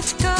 Let's go.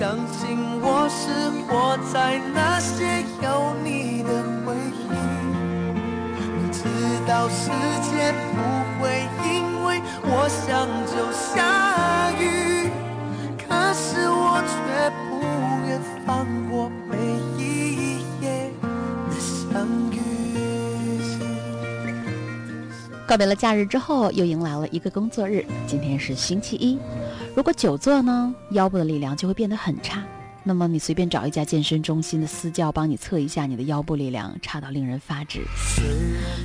相信我是活在那些有你的回忆。我知道世界不会因为我想就下雨，可是我却不愿放告别了假日之后，又迎来了一个工作日。今天是星期一，如果久坐呢，腰部的力量就会变得很差。那么你随便找一家健身中心的私教帮你测一下你的腰部力量，差到令人发指。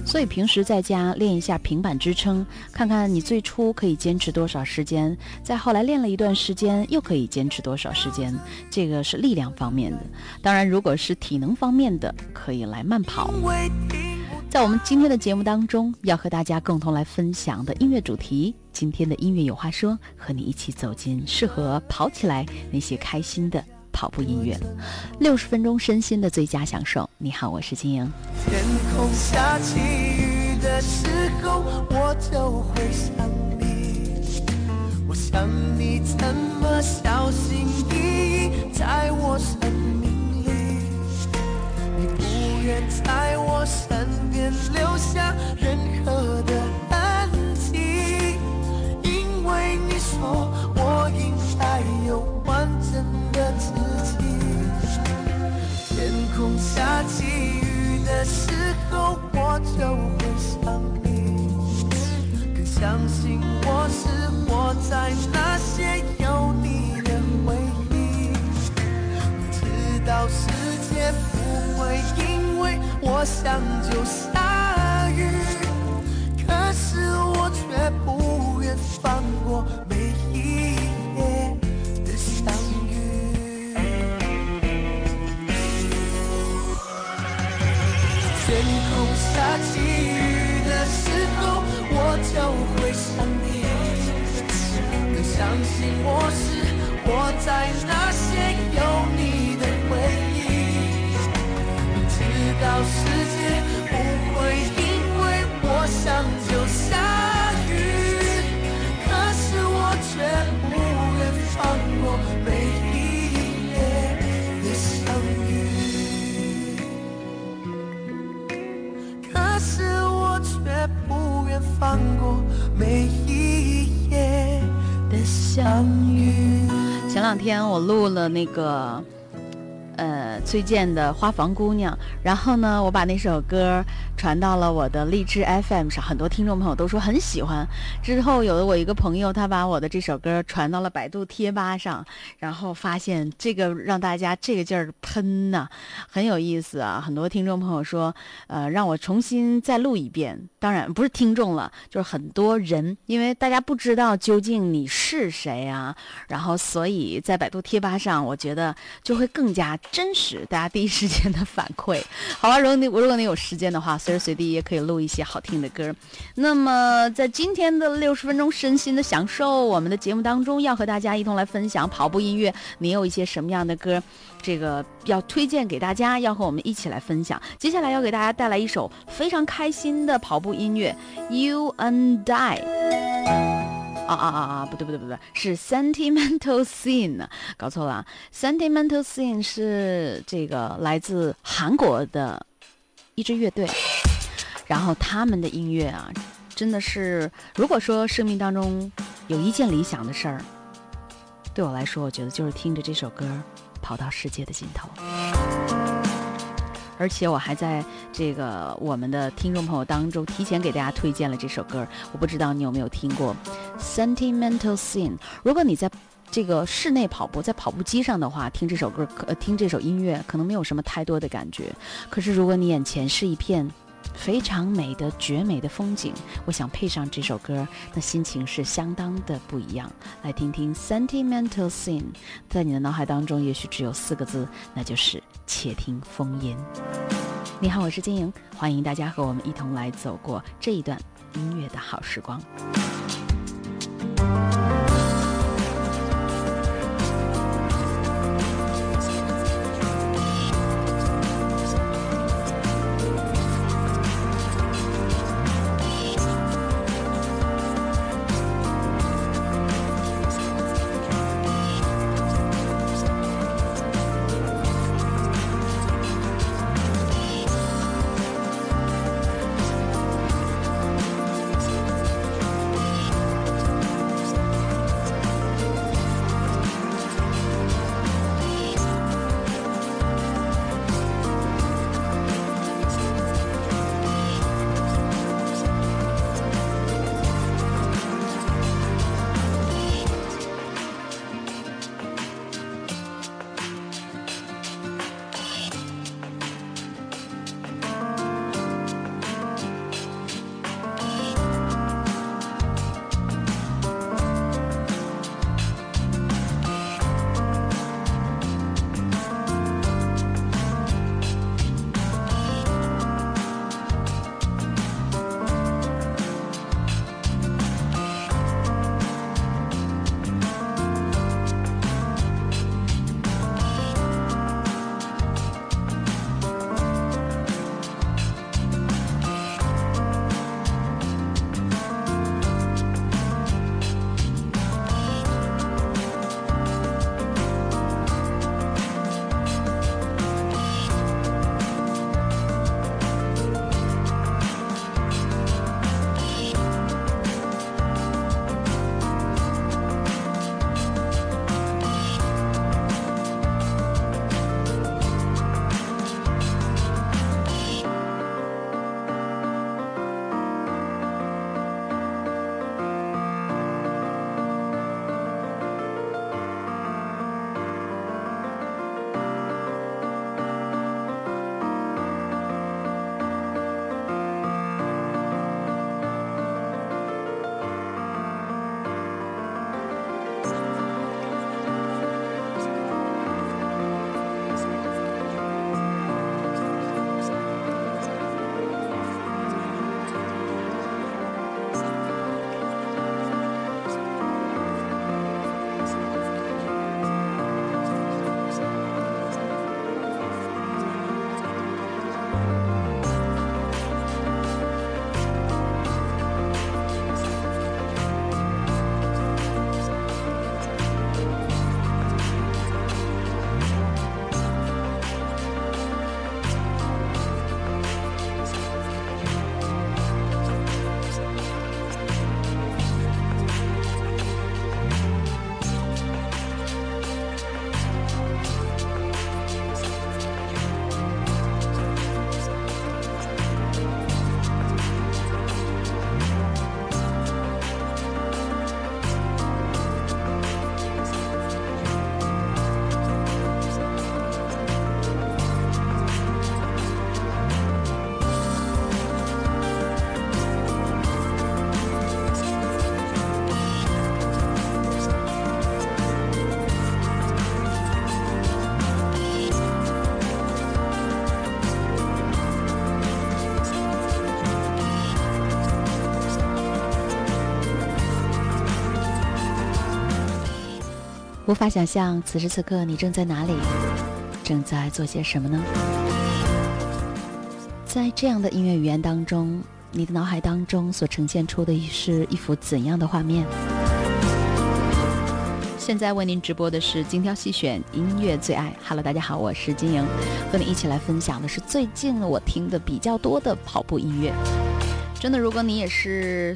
所以平时在家练一下平板支撑，看看你最初可以坚持多少时间，再后来练了一段时间又可以坚持多少时间。这个是力量方面的。当然，如果是体能方面的，可以来慢跑。在我们今天的节目当中，要和大家共同来分享的音乐主题，今天的音乐有话说，和你一起走进适合跑起来那些开心的跑步音乐，六十分钟身心的最佳享受。你好，我是金莹。天空下起雨的时候，我就会想你。我想你怎么小心翼翼在我生命里，你不愿在我身边留下任何的痕迹，因为你说我应该有完整的自己。天空下起雨的时候，我就会想你，更相信我是活在那些有你的回忆。明知道世界不会因为我想就下雨，可是我却不愿放过每一夜的相遇。天空下起雨的时候，我就会想你，更相信我是活在那些有你明知道世界不会因为我想就下雨，可是我却不愿放过每一夜的相遇。可是我却不愿放过每一夜的相遇。前两天我录了那个，呃，崔健的《花房姑娘》，然后呢，我把那首歌传到了我的荔枝 FM 上，很多听众朋友都说很喜欢。之后有的我一个朋友，他把我的这首歌传到了百度贴吧上，然后发现这个让大家这个劲儿喷呐、很有意思啊。很多听众朋友说，呃，让我重新再录一遍。当然不是听众了，就是很多人，因为大家不知道究竟你是谁啊，然后所以在百度贴吧上，我觉得就会更加真实，大家第一时间的反馈。好吧，如果你如果你有时间的话，随时随地也可以录一些好听的歌。那么在今天的六十分钟身心的享受，我们的节目当中要和大家一同来分享跑步音乐，你有一些什么样的歌？这个要推荐给大家，要和我们一起来分享。接下来要给大家带来一首非常开心的跑步音乐《You and I》。啊啊啊啊！不对不对不对，是 Sentimental Scene，搞错了。Sentimental Scene 是这个来自韩国的一支乐队，然后他们的音乐啊，真的是，如果说生命当中有一件理想的事儿，对我来说，我觉得就是听着这首歌跑到世界的尽头。而且我还在这个我们的听众朋友当中提前给大家推荐了这首歌，我不知道你有没有听过《Sentimental Scene》。如果你在这个室内跑步，在跑步机上的话，听这首歌，呃听这首音乐，可能没有什么太多的感觉。可是如果你眼前是一片非常美的绝美的风景，我想配上这首歌，那心情是相当的不一样。来听听《Sentimental Scene》，在你的脑海当中也许只有四个字，那就是“且听风吟”。你好，我是金莹，欢迎大家和我们一同来走过这一段音乐的好时光。无法想象此时此刻你正在哪里，正在做些什么呢？在这样的音乐语言当中，你的脑海当中所呈现出的是一幅怎样的画面？现在为您直播的是精挑细选音乐最爱。Hello，大家好，我是金莹，和你一起来分享的是最近我听的比较多的跑步音乐。真的，如果你也是。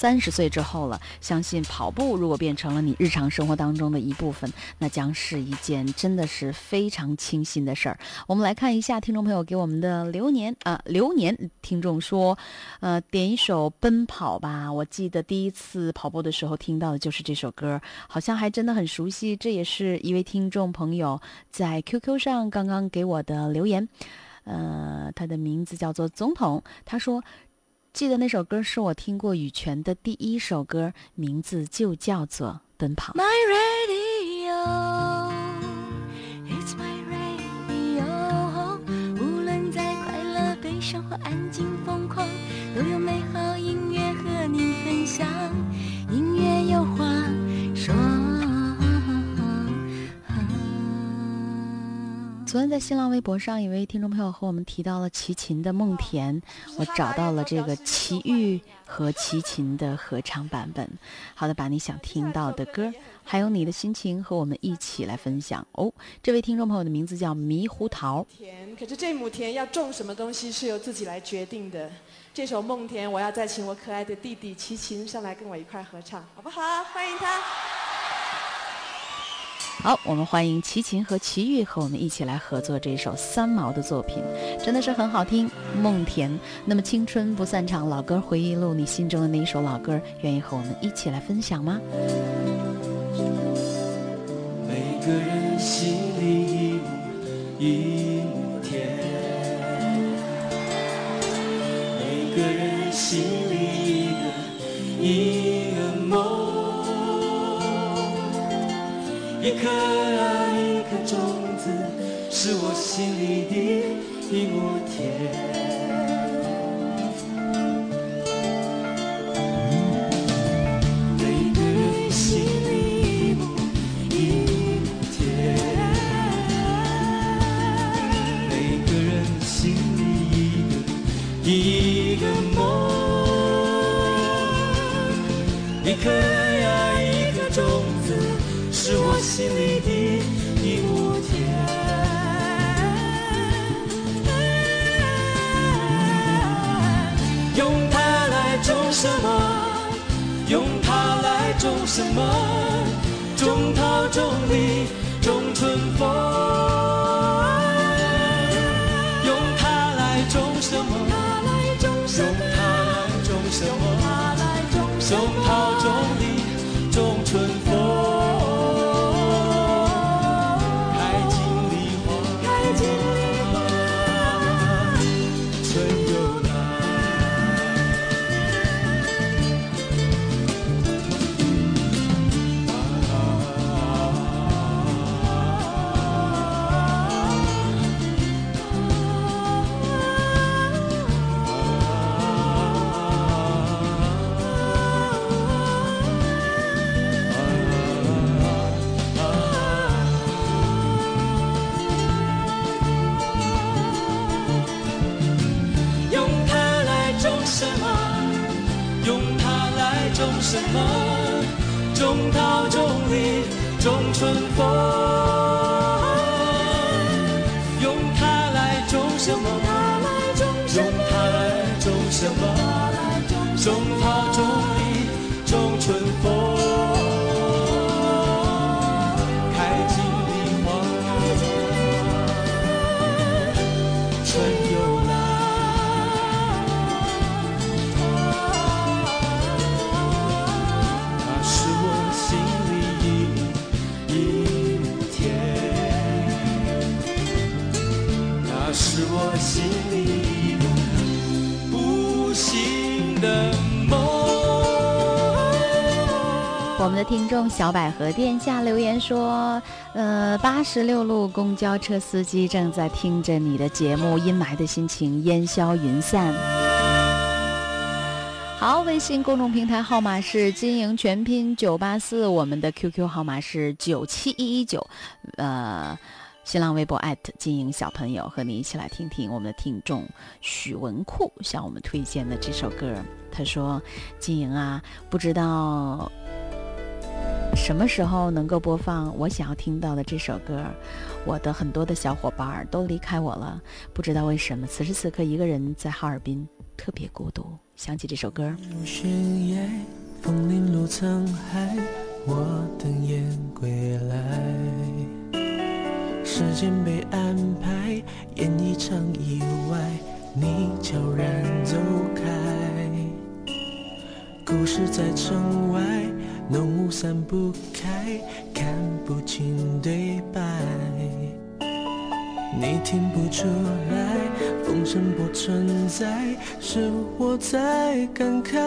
三十岁之后了，相信跑步如果变成了你日常生活当中的一部分，那将是一件真的是非常清新的事儿。我们来看一下听众朋友给我们的流年啊，流年听众说，呃，点一首《奔跑》吧。我记得第一次跑步的时候听到的就是这首歌，好像还真的很熟悉。这也是一位听众朋友在 QQ 上刚刚给我的留言，呃，他的名字叫做总统，他说。记得那首歌是我听过羽泉的第一首歌，名字就叫做《奔跑》。昨天在新浪微博上，一位听众朋友和我们提到了齐秦的《梦田》，我找到了这个齐豫和齐秦的合唱版本。好的，把你想听到的歌，还有你的心情和我们一起来分享哦。这位听众朋友的名字叫猕猴桃。田，可是这亩田要种什么东西是由自己来决定的。这首《梦田》，我要再请我可爱的弟弟齐秦上来跟我一块合唱，好不好？欢迎他。好，我们欢迎齐秦和齐豫和我们一起来合作这首三毛的作品，真的是很好听。梦田，那么青春不散场，老歌回忆录，你心中的那一首老歌，愿意和我们一起来分享吗？每个人心里一亩田，每个人心里一个一。一颗啊，一颗种子，是我心里的一亩田。种一种春风我们的听众小百合殿下留言说：“呃，八十六路公交车司机正在听着你的节目，阴霾的心情烟消云散。”好，微信公众平台号码是金莹全拼九八四，我们的 QQ 号码是九七一一九，呃，新浪微博金莹小朋友和你一起来听听我们的听众许文库向我们推荐的这首歌。他说：“金莹啊，不知道什么时候能够播放我想要听到的这首歌。我的很多的小伙伴都离开我了，不知道为什么，此时此刻一个人在哈尔滨，特别孤独。”想起这首歌。枫林路沧海，我等雁归来。时间被安排，演一场意外，你悄然走开。故事在城外，浓雾散不开，看不清对白。你听不出来，风声不存在，是我在感慨。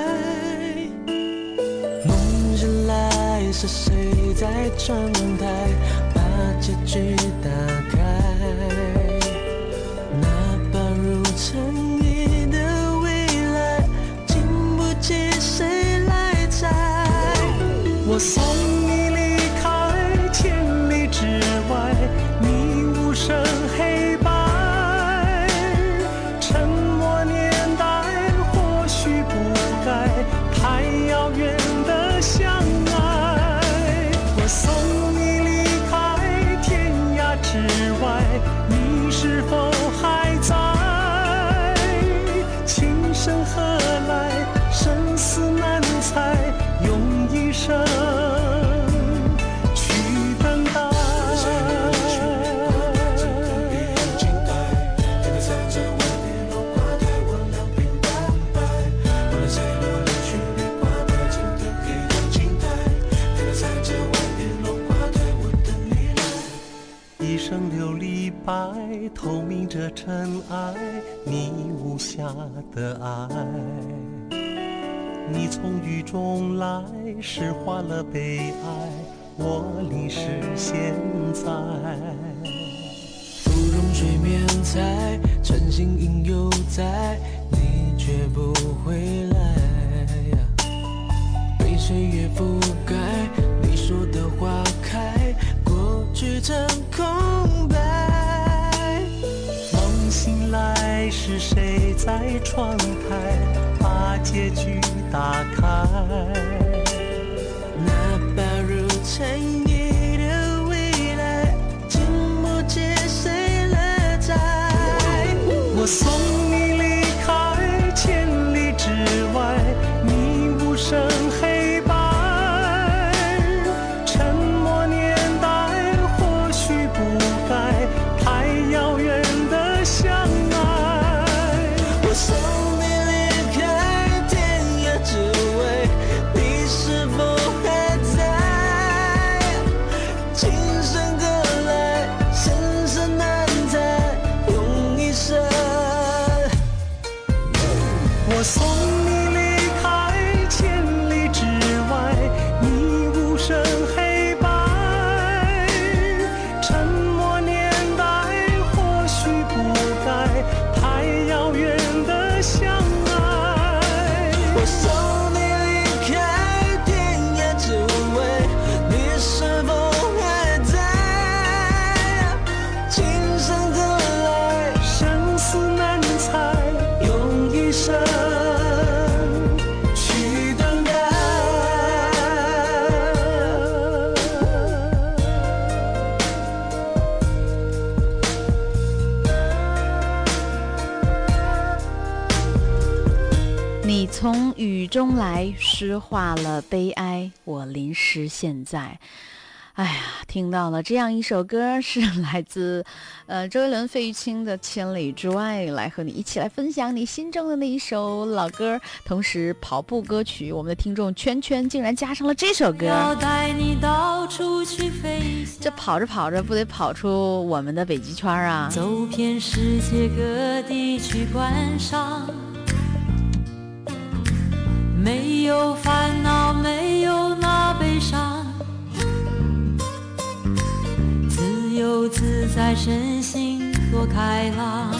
梦醒来，是谁在窗台把结局打开？哪怕如尘我想透明着。尘埃，你无瑕的爱。你从雨中来，诗化了悲哀，我淋湿现在。芙蓉水面采，晨星影犹在，你却不回来。被岁月覆盖，你说的花开，过去成空谁在窗台把结局打开？那薄如尘埃的未来，经不起谁来摘。我送。诗化了悲哀，我淋湿现在。哎呀，听到了这样一首歌，是来自呃周杰伦、费玉清的《千里之外》，来和你一起来分享你心中的那一首老歌，同时跑步歌曲。我们的听众圈圈竟然加上了这首歌，这跑着跑着不得跑出我们的北极圈啊！走遍世界各地去观赏。没有烦恼，没有那悲伤，自由自在，身心多开朗。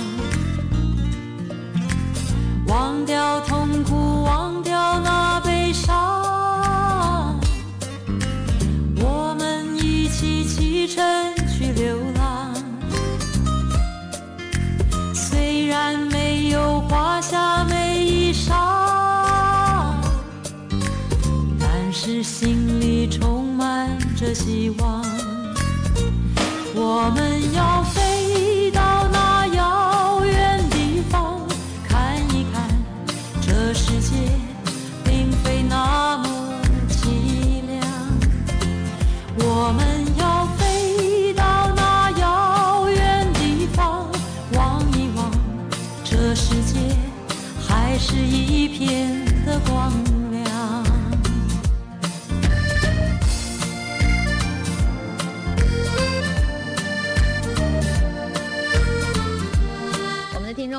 忘掉痛苦，忘掉那悲伤。我们一起启程去流浪，虽然没有华厦美衣裳，是心里充满着希望。我们要飞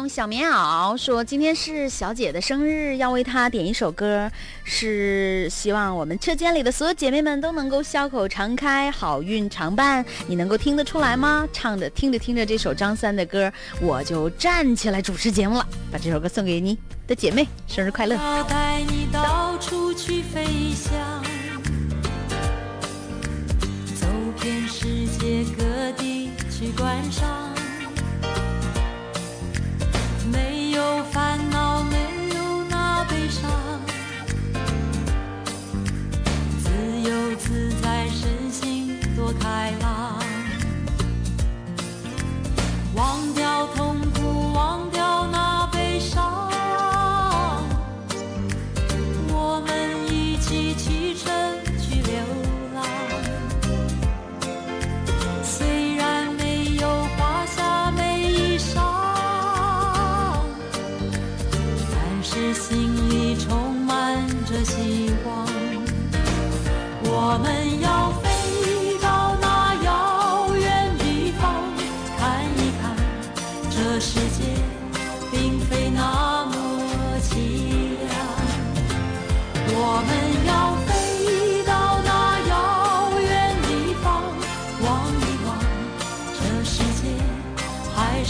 小棉袄说，今天是小姐的生日，要为她点一首歌，是希望我们车间里的所有姐妹们都能够笑口常开，好运常伴。你能够听得出来吗？唱着听着听着这首张三的歌，我就站起来主持节目了。把这首歌送给你的姐妹，生日快乐！要带你到处去飞翔，走遍世界各地去观赏，有烦恼，没有那悲伤，自由自在，身心多开朗，忘掉痛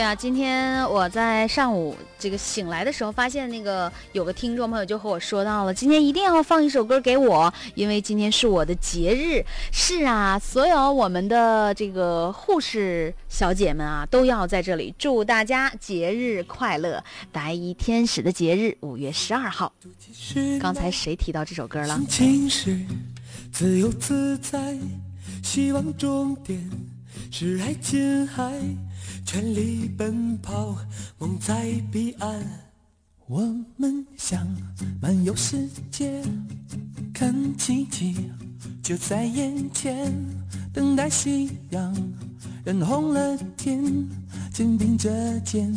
对啊，今天我在上午这个醒来的时候，发现那个有个听众朋友就和我说到了，今天一定要放一首歌给我，因为今天是我的节日。是啊，所有我们的这个护士小姐们啊，都要在这里祝大家节日快乐！白衣天使的节日，五月十二号。刚才谁提到这首歌了？心情是自由自在，希望终点是爱情海，全力奔跑，梦在彼岸。我们想漫游世界，看奇迹就在眼前，等待夕阳染红了天，肩并着肩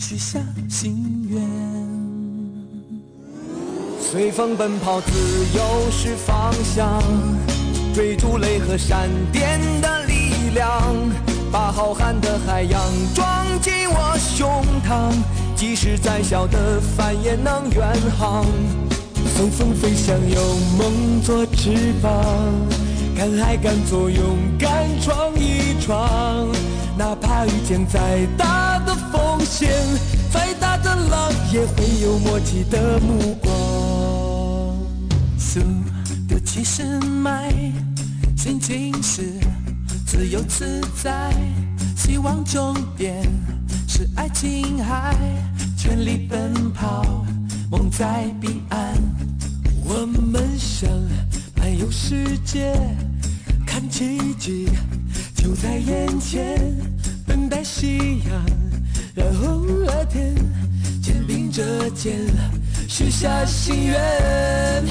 许下心愿。随风奔跑，自由是方向，追逐雷和闪电的力量，把浩瀚的海洋装进我胸膛，即使再小的帆也能远航。随风飞翔，有梦做翅膀，敢爱敢做，勇敢闯一闯，哪怕遇见再大的风险，再大的浪，也会有默契的目光。速度七十迈，心情是自由自在，希望终点是爱琴海，全力奔跑，梦在彼岸。我们想漫游世界，看奇迹就在眼前，等待夕阳，染红了天，肩并着肩，许下心愿。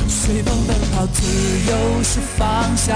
随风奔跑，自由是方向，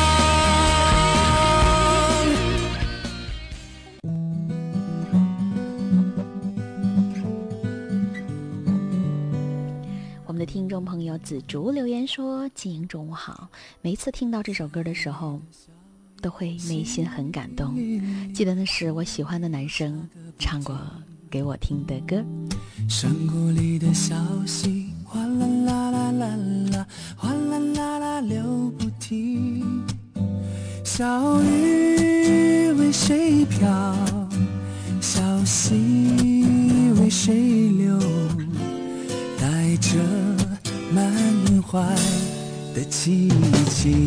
听众朋友紫竹留言说：“静莹中午好。”每一次听到这首歌的时候，都会内心很感动。记得那是我喜欢的男生唱过给我听的歌。山谷里的小溪，哗啦啦啦啦啦，哗啦啦啦流不停。小鱼坏的奇迹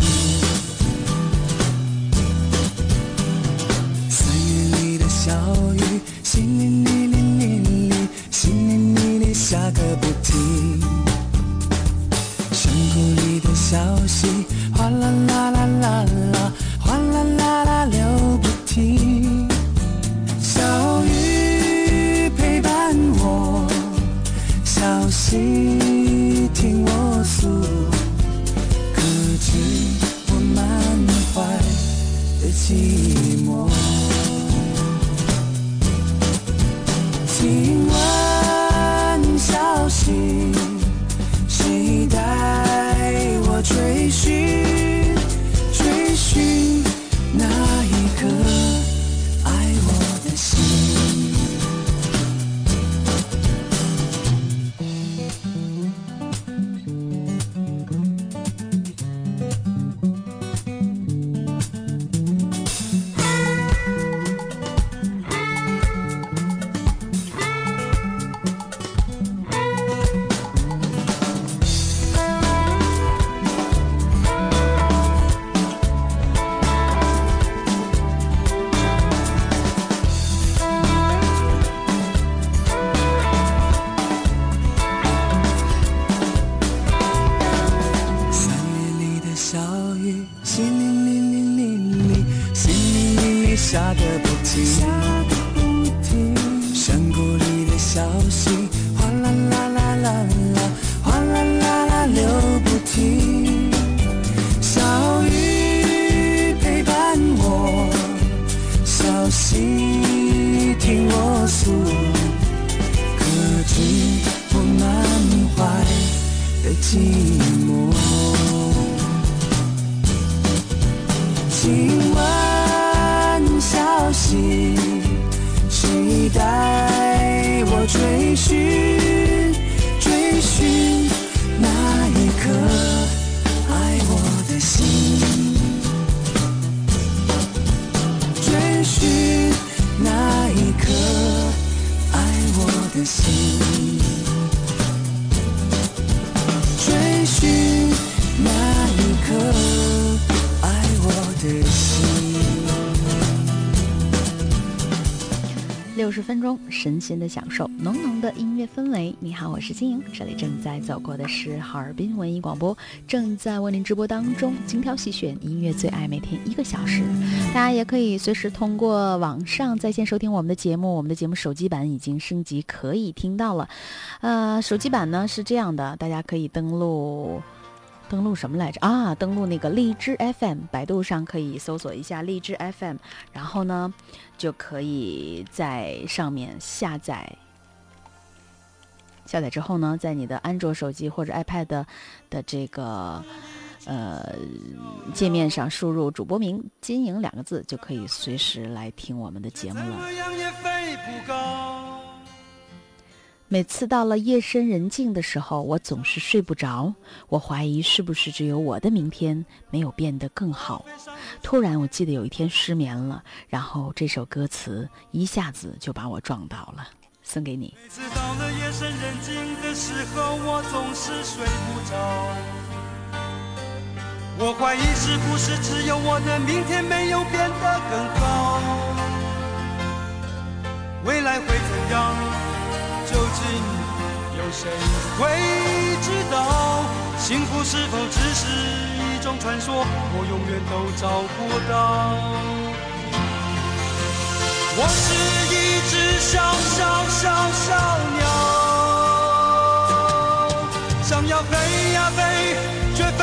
下个不停下个不停。山谷里的小溪，哗啦啦啦啦啦，哗啦啦啦流不停。小雨陪伴我，小溪听我诉，可知我满怀的寂寞你期待我追寻六十分钟，身心的享受，浓浓的音乐氛围。你好，我是金莹，这里正在走过的是哈尔滨文艺广播，正在为您直播当中，精挑细选音乐最爱，每天一个小时。大家也可以随时通过网上在线收听我们的节目，我们的节目手机版已经升级，可以听到了。呃，手机版呢是这样的，大家可以登录。登录什么来着啊？登录那个荔枝 FM，百度上可以搜索一下荔枝 FM，然后呢，就可以在上面下载。下载之后呢，在你的安卓手机或者 iPad 的这个呃界面上输入主播名“金莹”两个字，就可以随时来听我们的节目了。每次到了夜深人静的时候，我总是睡不着。我怀疑是不是只有我的明天没有变得更好。突然，我记得有一天失眠了，然后这首歌词一下子就把我撞倒了，送给你。每次到了夜深人静的时候，我总是睡不着。我怀疑是不是只有我的明天没有变得更好？未来会怎样？究竟有谁会知道？幸福是否只是一种传说？我永远都找不到。我是一只小小小小鸟，想要飞呀飞，却飞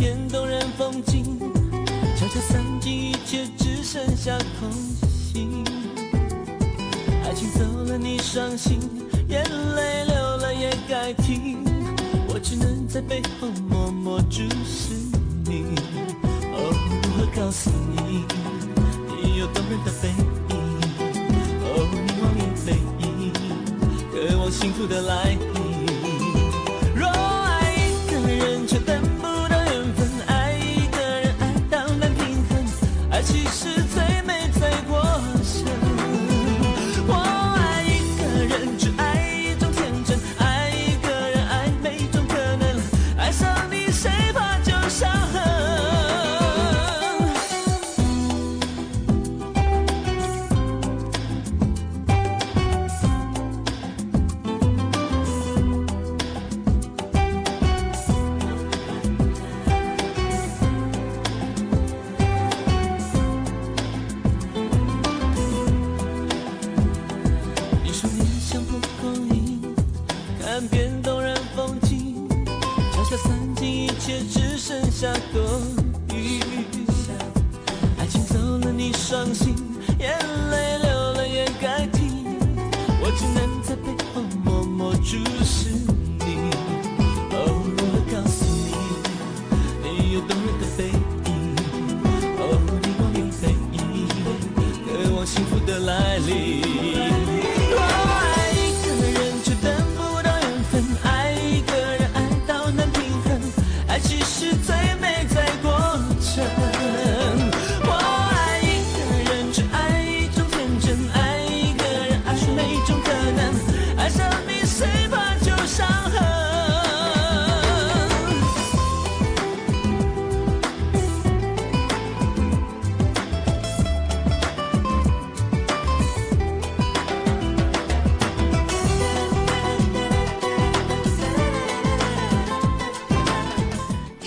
片动人风景，悄悄散尽，一切只剩下空心。爱情走了，你伤心，眼泪流了也该停。我只能在背后默默注视你，哦，如何告诉你，你有动人的背影？哦，你望你背影，渴望幸福的来临。若爱一个人，却等不。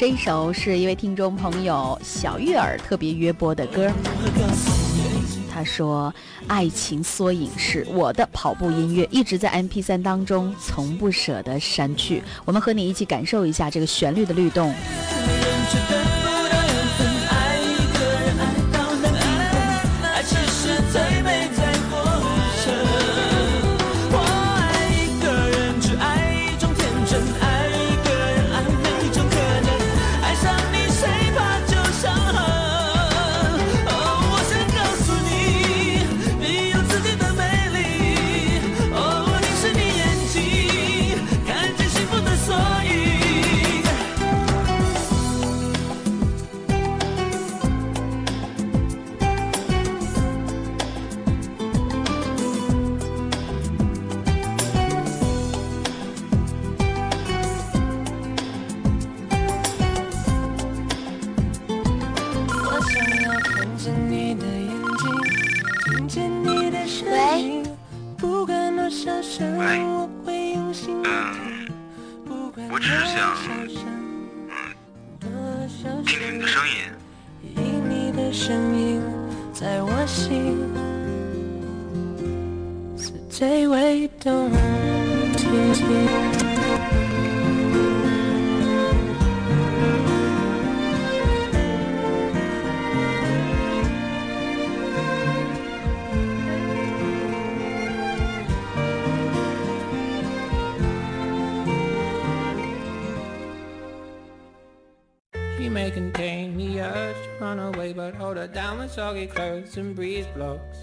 这一首是一位听众朋友小玉儿特别约播的歌。他说爱情缩影是我的跑步音乐一直在 mp 三当中从不舍得删去。我们和你一起感受一下这个旋律的律动。me a urge to run away But hold her down with soggy clothes and breeze blocks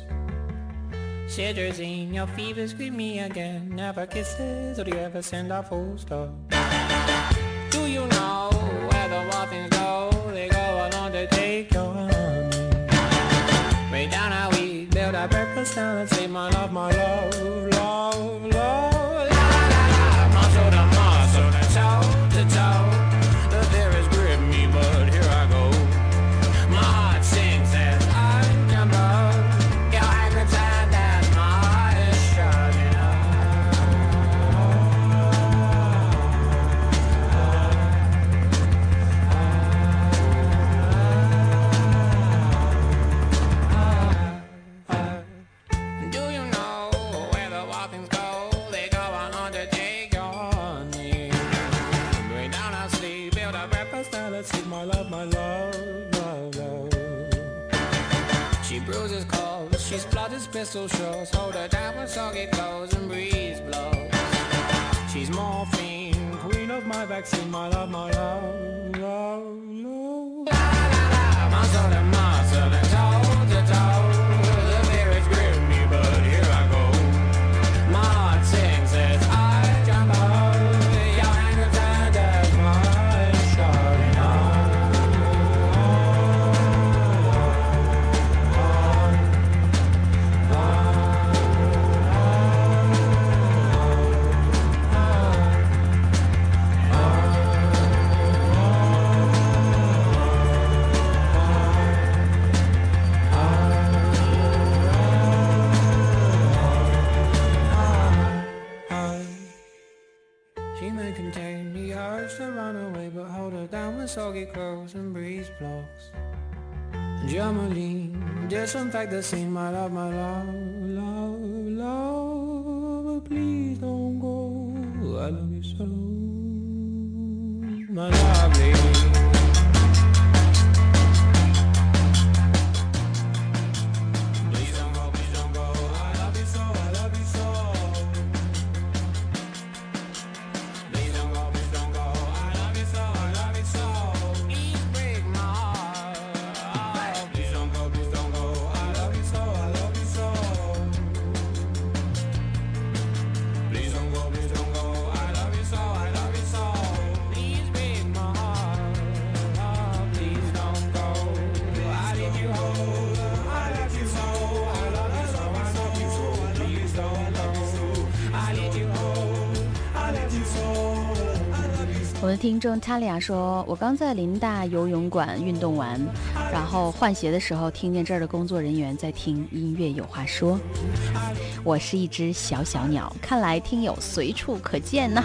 Cedrazine, your fever scream me again Never kisses, or do you ever send a full stop? Do you know where the waffles go? They go along to take your honey Way down our we build our breakfast down and say my love, my love socials. Hold her down when soggy clothes and breeze blows. She's morphine, queen of my vaccine, my love, my love. Soggy clothes and breeze blocks. Jamaline, disinfect the scene, my love, my love, love, love. Please don't go. I love you so, my lovely. 听众 Talia 说：“我刚在林大游泳馆运动完，然后换鞋的时候，听见这儿的工作人员在听音乐有话说。我是一只小小鸟，看来听友随处可见呢。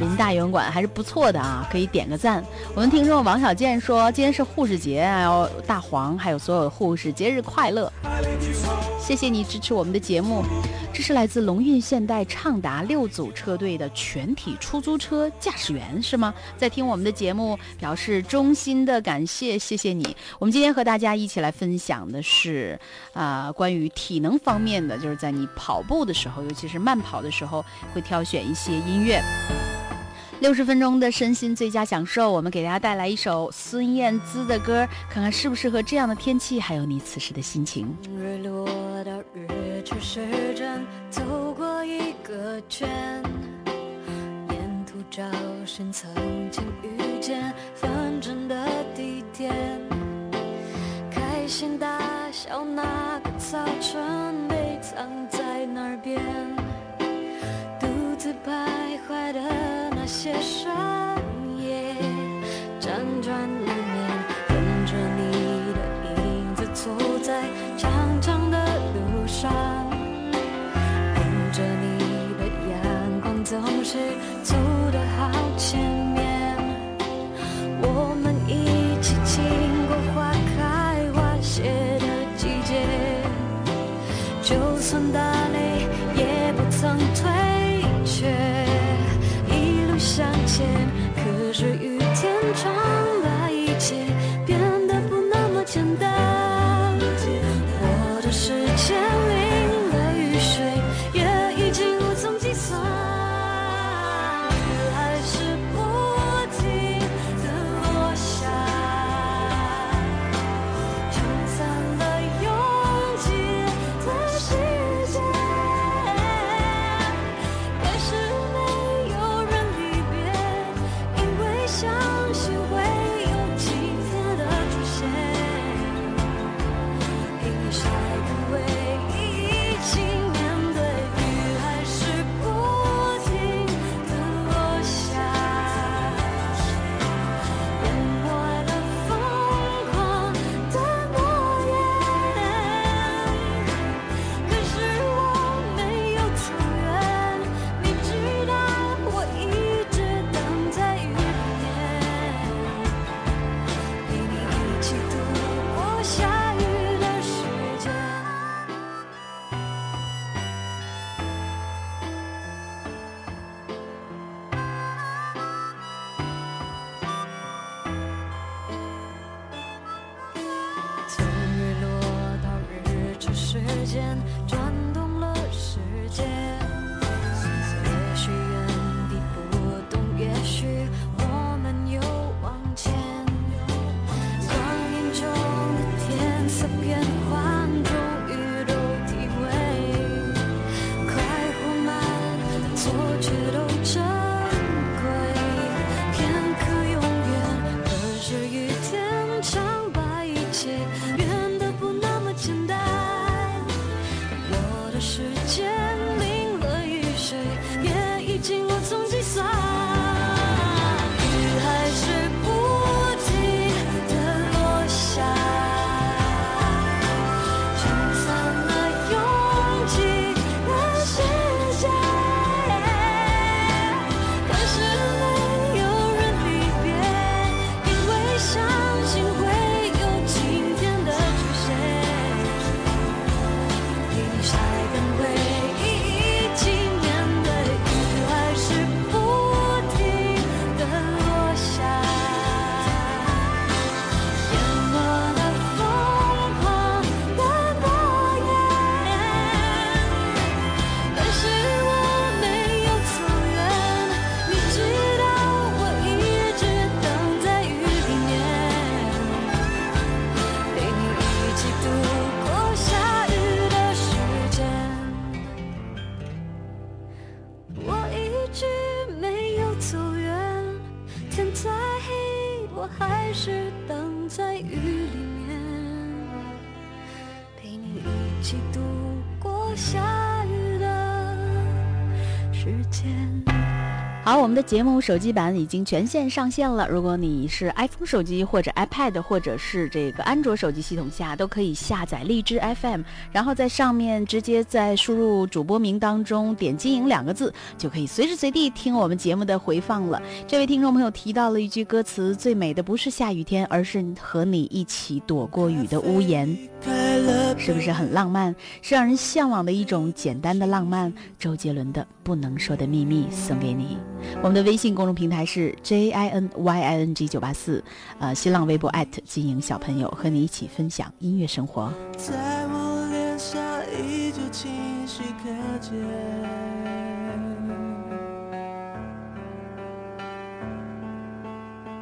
林大游泳馆还是不错的啊，可以点个赞。我们听众王小健说：今天是护士节，还有大黄，还有所有的护士，节日快乐！谢谢你支持我们的节目。这是来自龙运现代畅达六组车队的全体出租车驾驶员是吗？在听我们的节目，表示衷心的感谢，谢谢你。我们今天和大家一起来分享的是，啊、关于体能方面的，就是在你跑步的时候，尤其是慢跑的时候，会挑选一些音乐。六十分钟的身心最佳享受，我们给大家带来一首孙燕姿的歌，看看适不适合这样的天气，还有你此时的心情。日落到日出时针，走过一个圈，沿途找寻曾经遇见的地点，开心大笑那个早晨被藏在哪边，独自徘徊的些深夜，辗转难眠，跟着你的影子走在长长的路上，迎着你的阳光，总是走得好前面。我们一起经过花开花谢的季节，就算间，节目手机版已经全线上线了。如果你是 iPhone 手机或者 iPad 或者是这个安卓手机系统下，都可以下载荔枝 FM，然后在上面直接在输入主播名当中点“经营”两个字，就可以随时随地听我们节目的回放了。这位听众朋友提到了一句歌词：“最美的不是下雨天，而是和你一起躲过雨的屋檐。”是不是很浪漫？是让人向往的一种简单的浪漫。周杰伦的《不能说的秘密》送给你。我们的微信公众平台是 J I N Y I N G 九八四，呃，新浪微博金莹小朋友和你一起分享音乐生活。在我脸上依旧清晰可见。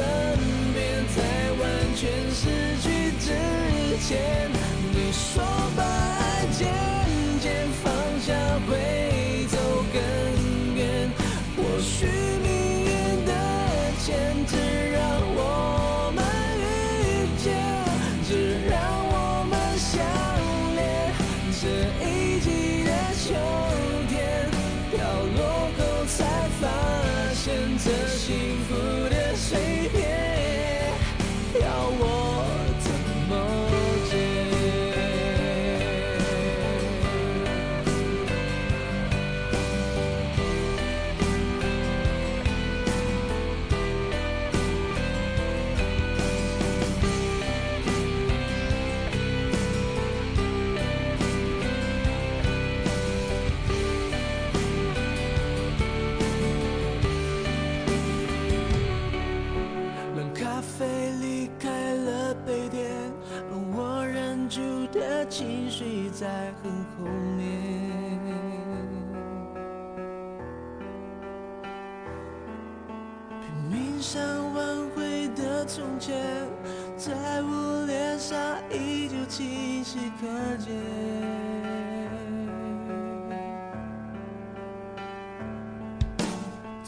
身边，在完全失去之前，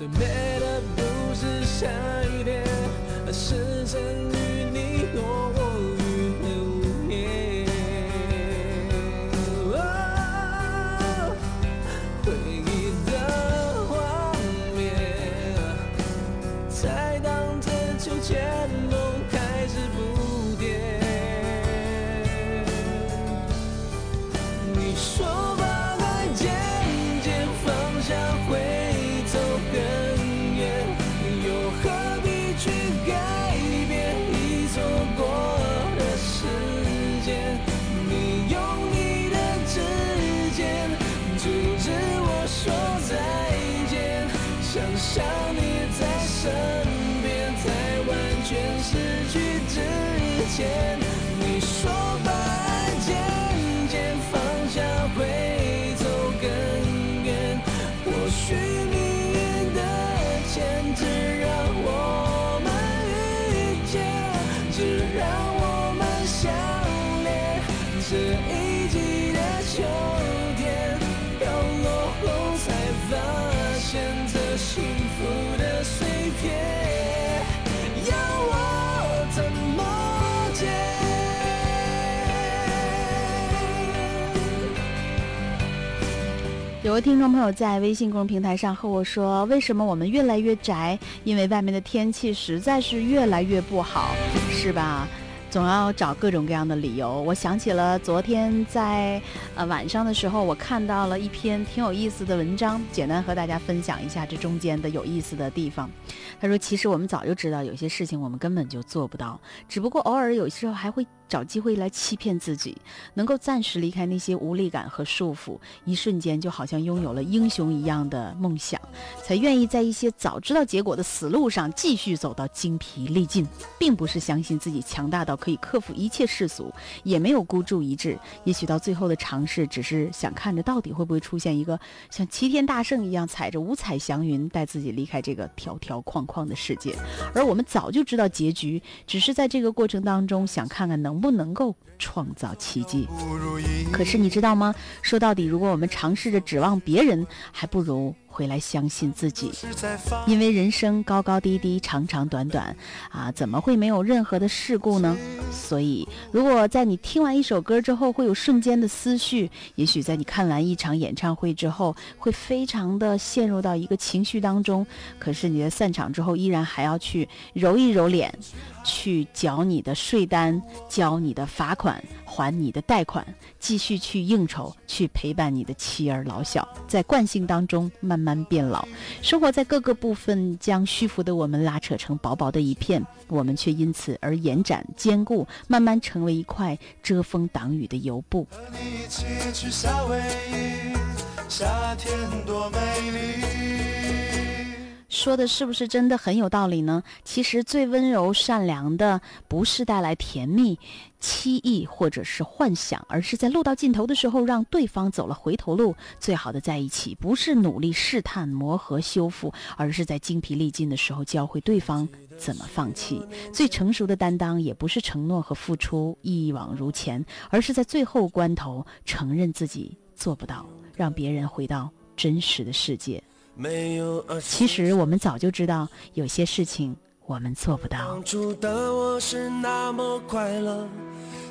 最美的不是下雨天，而是曾与你躲过雨的屋檐。哦回忆的画面，在荡着秋千，之有位听众朋友在微信公众平台上和我说：“为什么我们越来越宅？因为外面的天气实在是越来越不好，是吧？总要找各种各样的理由。”我想起了昨天在呃晚上的时候，我看到了一篇挺有意思的文章，简单和大家分享一下这中间的有意思的地方。他说：“其实我们早就知道有些事情我们根本就做不到，只不过偶尔有时候还会找机会来欺骗自己，能够暂时离开那些无力感和束缚，一瞬间就好像拥有了英雄一样的梦想，才愿意在一些早知道结果的死路上继续走到精疲力尽，并不是相信自己强大到可以克服一切世俗，也没有孤注一掷，也许到最后的尝试只是想看着到底会不会出现一个像齐天大圣一样踩着五彩祥云带自己离开这个条条框框的世界，而我们早就知道结局，只是在这个过程当中想看看能不能够创造奇迹。可是你知道吗？说到底，如果我们尝试着指望别人，还不如回来相信自己。因为人生高高低低、长长短短，啊，怎么会没有任何的事故呢？所以，如果在你听完一首歌之后会有瞬间的思绪，也许在你看完一场演唱会之后，会非常的陷入到一个情绪当中。可是你在散场之后，依然还要去揉一揉脸，去缴你的税单，交你的罚款，还你的贷款，继续去应酬，去陪伴你的妻儿老小，在惯性当中慢慢变老。生活在各个部分将虚浮的我们拉扯成薄薄的一片，我们却因此而延展坚固，慢慢成为一块遮风挡雨的油布。和你一起去夏威夷，夏天多美丽。说的是不是真的很有道理呢？其实最温柔善良的，不是带来甜蜜、期意或者是幻想，而是在路到尽头的时候，让对方走了回头路。最好的在一起，不是努力试探、磨合、修复，而是在精疲力尽的时候，教会对方怎么放弃。最成熟的担当，也不是承诺和付出一往如前，而是在最后关头承认自己做不到，让别人回到真实的世界。没有其实我们早就知道，有些事情我们做不到当。初的我是那么快乐，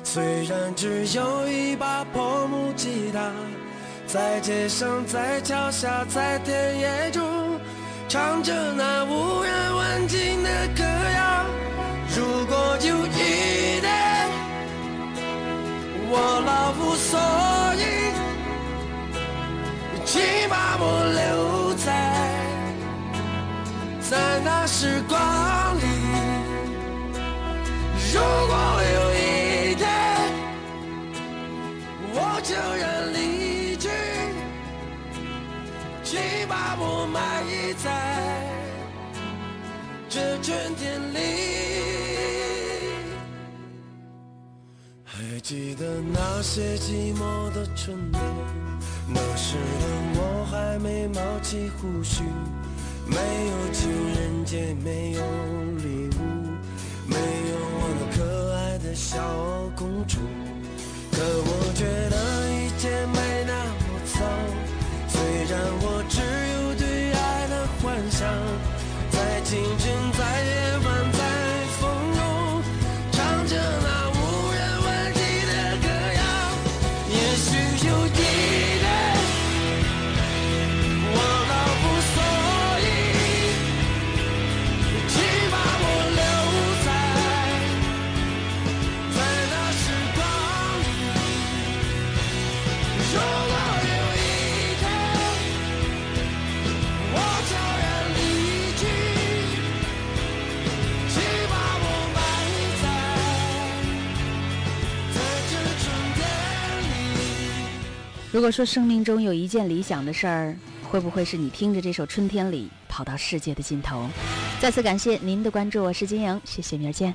虽然只有一把破木吉他，在街上，在桥下，在田野中，唱着那无人问津的歌谣。如果有一天我老无所依，请把我留在。在那时光里。如果有一天我悄然离去，请把我埋在这春天里。还记得那些寂寞的春天，那时的我还没冒起胡须。没有情人节，没有礼物，没有我那可爱的小公主。可我觉得一切没那么糟，虽然我只有对爱的幻想，在清晨，在夜如果说生命中有一件理想的事儿，会不会是你听着这首《春天里》跑到世界的尽头？再次感谢您的关注，我是金莹，谢谢，明儿见。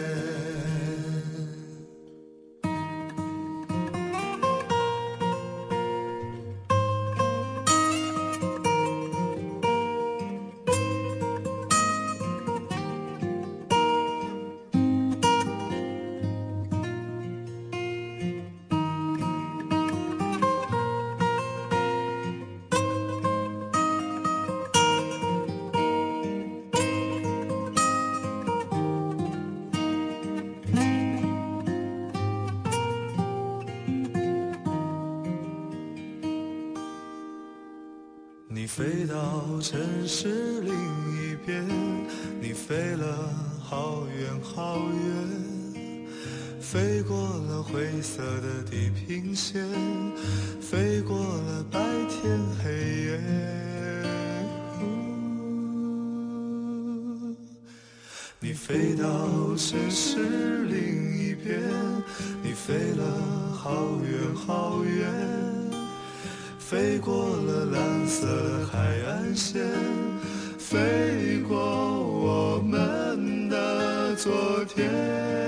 飞过了蓝色海岸线飞过我们的昨天。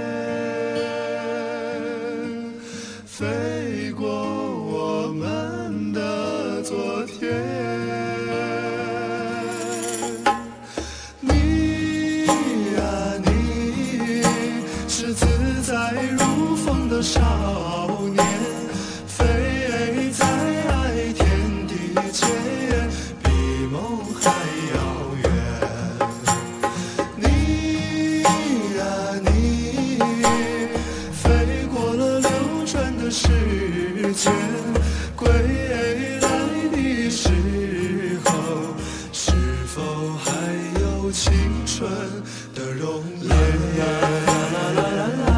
的容颜。